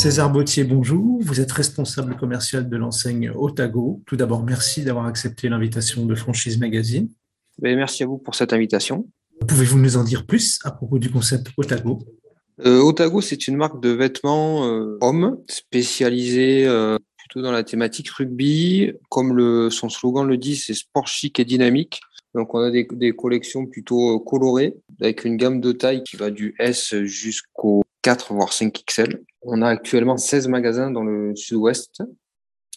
César Bautier, bonjour. Vous êtes responsable commercial de l'enseigne Otago. Tout d'abord, merci d'avoir accepté l'invitation de Franchise Magazine. Ben, merci à vous pour cette invitation. Pouvez-vous nous en dire plus à propos du concept Otago? Euh, Otago, c'est une marque de vêtements euh, hommes spécialisée euh, plutôt dans la thématique rugby. Comme le, son slogan le dit, c'est sport chic et dynamique. Donc, on a des, des collections plutôt euh, colorées avec une gamme de taille qui va du S jusqu'au 4 voire 5 XL. On a actuellement 16 magasins dans le sud-ouest.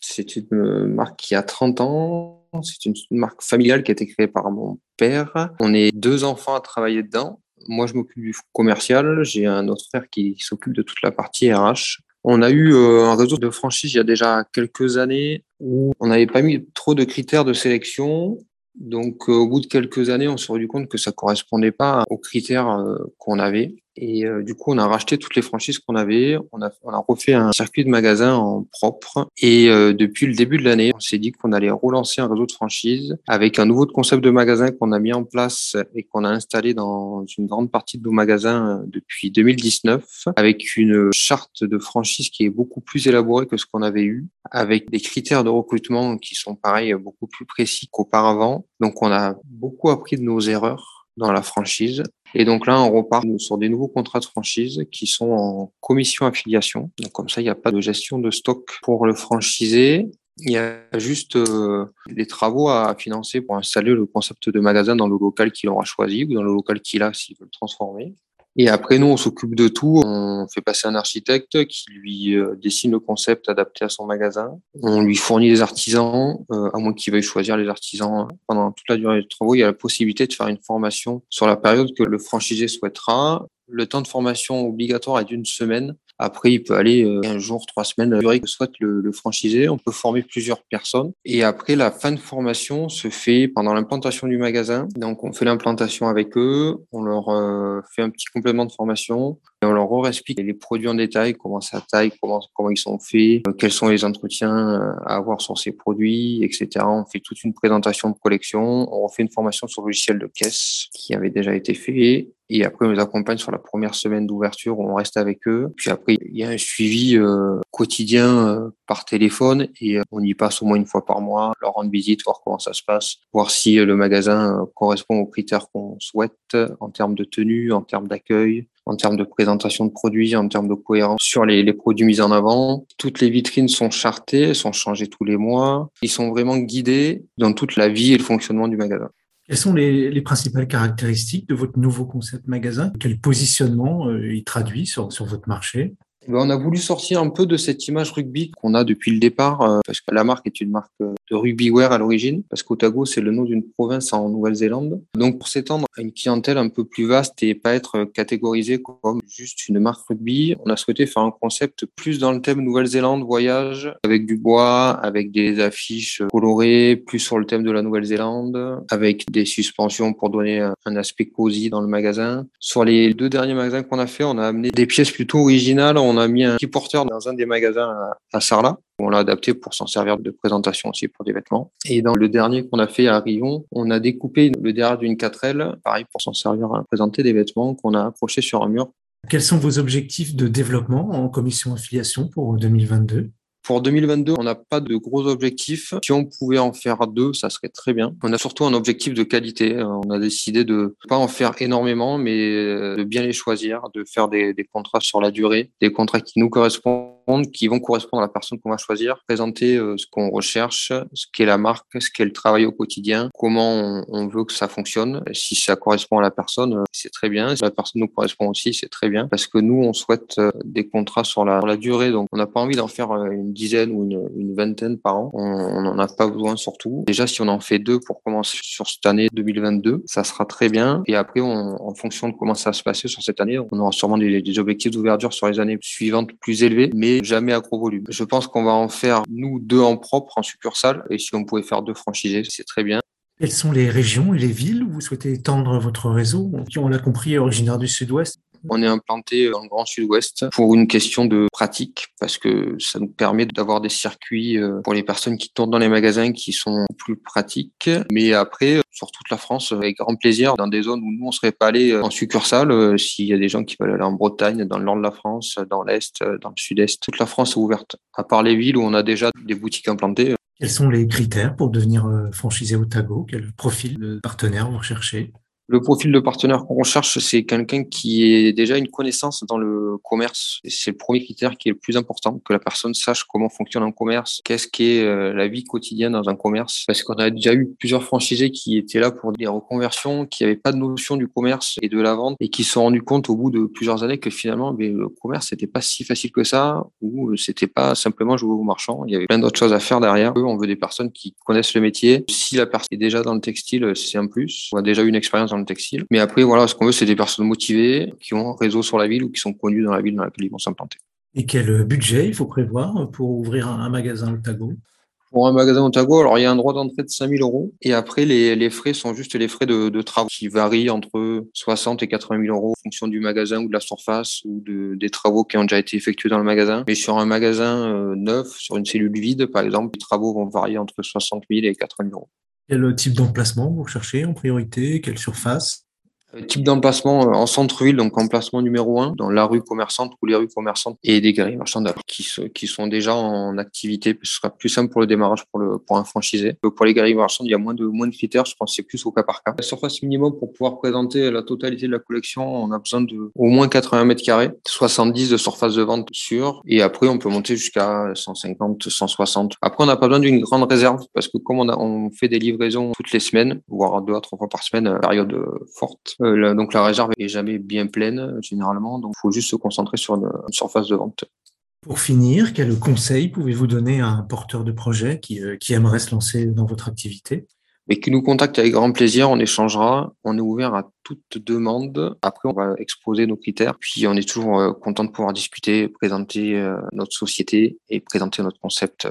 C'est une marque qui a 30 ans. C'est une marque familiale qui a été créée par mon père. On est deux enfants à travailler dedans. Moi, je m'occupe du commercial. J'ai un autre frère qui s'occupe de toute la partie RH. On a eu euh, un réseau de franchise il y a déjà quelques années où on n'avait pas mis trop de critères de sélection. Donc, euh, au bout de quelques années, on s'est rendu compte que ça correspondait pas aux critères euh, qu'on avait. Et euh, du coup, on a racheté toutes les franchises qu'on avait. On a, on a refait un circuit de magasins en propre. Et euh, depuis le début de l'année, on s'est dit qu'on allait relancer un réseau de franchises avec un nouveau concept de magasin qu'on a mis en place et qu'on a installé dans une grande partie de nos magasins euh, depuis 2019, avec une charte de franchise qui est beaucoup plus élaborée que ce qu'on avait eu, avec des critères de recrutement qui sont pareils, beaucoup plus précis qu'auparavant. Donc, on a beaucoup appris de nos erreurs dans la franchise. Et donc là, on repart sur des nouveaux contrats de franchise qui sont en commission affiliation. Donc comme ça, il n'y a pas de gestion de stock pour le franchisé. Il y a juste euh, des travaux à financer pour installer le concept de magasin dans le local qu'il aura choisi ou dans le local qu'il a s'il veut le transformer. Et après, nous, on s'occupe de tout. On fait passer un architecte qui lui euh, dessine le concept adapté à son magasin. On lui fournit des artisans, euh, à moins qu'il veuille choisir les artisans pendant toute la durée des travaux. Il y a la possibilité de faire une formation sur la période que le franchisé souhaitera. Le temps de formation obligatoire est d'une semaine. Après, il peut aller euh, un jour, trois semaines, durée que souhaite le, le franchisé. On peut former plusieurs personnes. Et après, la fin de formation se fait pendant l'implantation du magasin. Donc, on fait l'implantation avec eux. On leur euh, fait un petit complément de formation. Et on leur explique les produits en détail, comment ça taille, comment, comment ils sont faits, euh, quels sont les entretiens à avoir sur ces produits, etc. On fait toute une présentation de collection. On refait une formation sur le logiciel de caisse qui avait déjà été fait. Et après, on les accompagne sur la première semaine d'ouverture, on reste avec eux. Puis après, il y a un suivi euh, quotidien euh, par téléphone et euh, on y passe au moins une fois par mois, leur rendre visite, voir comment ça se passe, voir si le magasin correspond aux critères qu'on souhaite en termes de tenue, en termes d'accueil, en termes de présentation de produits, en termes de cohérence sur les, les, produits mis en avant. Toutes les vitrines sont chartées, sont changées tous les mois. Ils sont vraiment guidés dans toute la vie et le fonctionnement du magasin. Quelles sont les, les, principales caractéristiques de votre nouveau concept magasin? Quel positionnement euh, il traduit sur, sur votre marché? On a voulu sortir un peu de cette image rugby qu'on a depuis le départ, euh, parce que la marque est une marque euh, de rugbywear à l'origine, parce qu'Otago, c'est le nom d'une province en Nouvelle-Zélande. Donc, pour s'étendre à une clientèle un peu plus vaste et pas être catégorisé comme juste une marque rugby, on a souhaité faire un concept plus dans le thème Nouvelle-Zélande, voyage, avec du bois, avec des affiches colorées, plus sur le thème de la Nouvelle-Zélande, avec des suspensions pour donner un aspect cosy dans le magasin. Sur les deux derniers magasins qu'on a fait, on a amené des pièces plutôt originales a mis un petit porteur dans un des magasins à Sarlat. On l'a adapté pour s'en servir de présentation aussi pour des vêtements. Et dans le dernier qu'on a fait à Rion, on a découpé le derrière d'une 4L, pareil pour s'en servir à présenter des vêtements qu'on a accrochés sur un mur. Quels sont vos objectifs de développement en commission affiliation pour 2022 pour 2022, on n'a pas de gros objectifs. Si on pouvait en faire deux, ça serait très bien. On a surtout un objectif de qualité. On a décidé de pas en faire énormément, mais de bien les choisir, de faire des, des contrats sur la durée, des contrats qui nous correspondent qui vont correspondre à la personne qu'on va choisir, présenter euh, ce qu'on recherche, ce qu'est la marque, ce qu'est le travail au quotidien, comment on, veut que ça fonctionne. si ça correspond à la personne, euh, c'est très bien. Si la personne nous correspond aussi, c'est très bien. Parce que nous, on souhaite euh, des contrats sur la, la durée. Donc, on n'a pas envie d'en faire une dizaine ou une, une vingtaine par an. On n'en a pas besoin surtout. Déjà, si on en fait deux pour commencer sur cette année 2022, ça sera très bien. Et après, on, en fonction de comment ça va se passer sur cette année, on aura sûrement des, des objectifs d'ouverture sur les années suivantes plus élevés. Mais jamais à gros volume. Je pense qu'on va en faire, nous, deux en propre, en succursale. Et si on pouvait faire deux franchisés, c'est très bien. Quelles sont les régions et les villes où vous souhaitez étendre votre réseau, qui, on l'a compris, est originaire du sud-ouest? On est implanté dans le Grand Sud-Ouest pour une question de pratique, parce que ça nous permet d'avoir des circuits euh, pour les personnes qui tournent dans les magasins qui sont plus pratiques. Mais après, sur toute la France, avec grand plaisir, dans des zones où nous, on serait pas allé en succursale, euh, s'il y a des gens qui veulent aller en Bretagne, dans le nord de la France, dans l'Est, dans le Sud-Est, toute la France est ouverte. À part les villes où on a déjà des boutiques implantées, quels sont les critères pour devenir euh, franchisé Otago Quel profil de partenaire vous recherchez? Le profil de partenaire qu'on recherche, c'est quelqu'un qui ait déjà une connaissance dans le commerce. C'est le premier critère qui est le plus important, que la personne sache comment fonctionne un commerce, qu'est-ce qu'est euh, la vie quotidienne dans un commerce. Parce qu'on a déjà eu plusieurs franchisés qui étaient là pour des reconversions, qui n'avaient pas de notion du commerce et de la vente, et qui se sont rendus compte au bout de plusieurs années que finalement, mais, le commerce, c'était pas si facile que ça, ou c'était pas simplement jouer au marchand. Il y avait plein d'autres choses à faire derrière. on veut des personnes qui connaissent le métier. Si la personne est déjà dans le textile, c'est un plus. On a déjà eu une expérience dans le textile. Mais après, voilà, ce qu'on veut, c'est des personnes motivées, qui ont un réseau sur la ville ou qui sont connues dans la ville dans laquelle ils vont s'implanter. Et quel budget il faut prévoir pour ouvrir un magasin Otago pour un magasin Otago, alors il y a un droit d'entrée de 5000 euros. Et après, les, les, frais sont juste les frais de, de, travaux qui varient entre 60 et 80 000 euros en fonction du magasin ou de la surface ou de, des travaux qui ont déjà été effectués dans le magasin. Mais sur un magasin euh, neuf, sur une cellule vide, par exemple, les travaux vont varier entre 60 000 et 80 000 euros. Quel type d'emplacement vous recherchez en priorité? Quelle surface? Type d'emplacement euh, en centre-ville, donc emplacement numéro un, dans la rue commerçante ou les rues commerçantes et des galeries marchandes qui, qui sont déjà en activité. Ce sera plus simple pour le démarrage pour, le, pour un franchisé. Euh, pour les galeries marchandes, il y a moins de, moins de critères. Je pense que c'est plus au cas par cas. La surface minimum pour pouvoir présenter la totalité de la collection, on a besoin de au moins 80 mètres carrés, 70 de surface de vente sûre. Et après, on peut monter jusqu'à 150, 160. Après, on n'a pas besoin d'une grande réserve parce que comme on, a, on fait des livraisons toutes les semaines, voire deux à trois fois par semaine, période forte, euh, donc la réserve est jamais bien pleine généralement, donc il faut juste se concentrer sur une, surface de vente. Pour finir, quel conseil pouvez-vous donner à un porteur de projet qui, euh, qui aimerait se lancer dans votre activité? Et qui nous contacte avec grand plaisir, on échangera, on est ouvert à toute demande. Après, on va exposer nos critères, puis on est toujours euh, content de pouvoir discuter, présenter notre société et présenter notre concept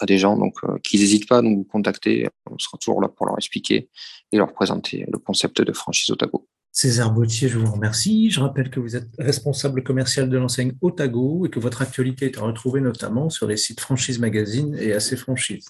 à des gens. Donc, qu'ils n'hésitent pas à nous contacter, on sera toujours là pour leur expliquer et leur présenter le concept de franchise Otago. César Bautier, je vous remercie. Je rappelle que vous êtes responsable commercial de l'enseigne Otago et que votre actualité est à retrouver notamment sur les sites Franchise Magazine et AC Franchise.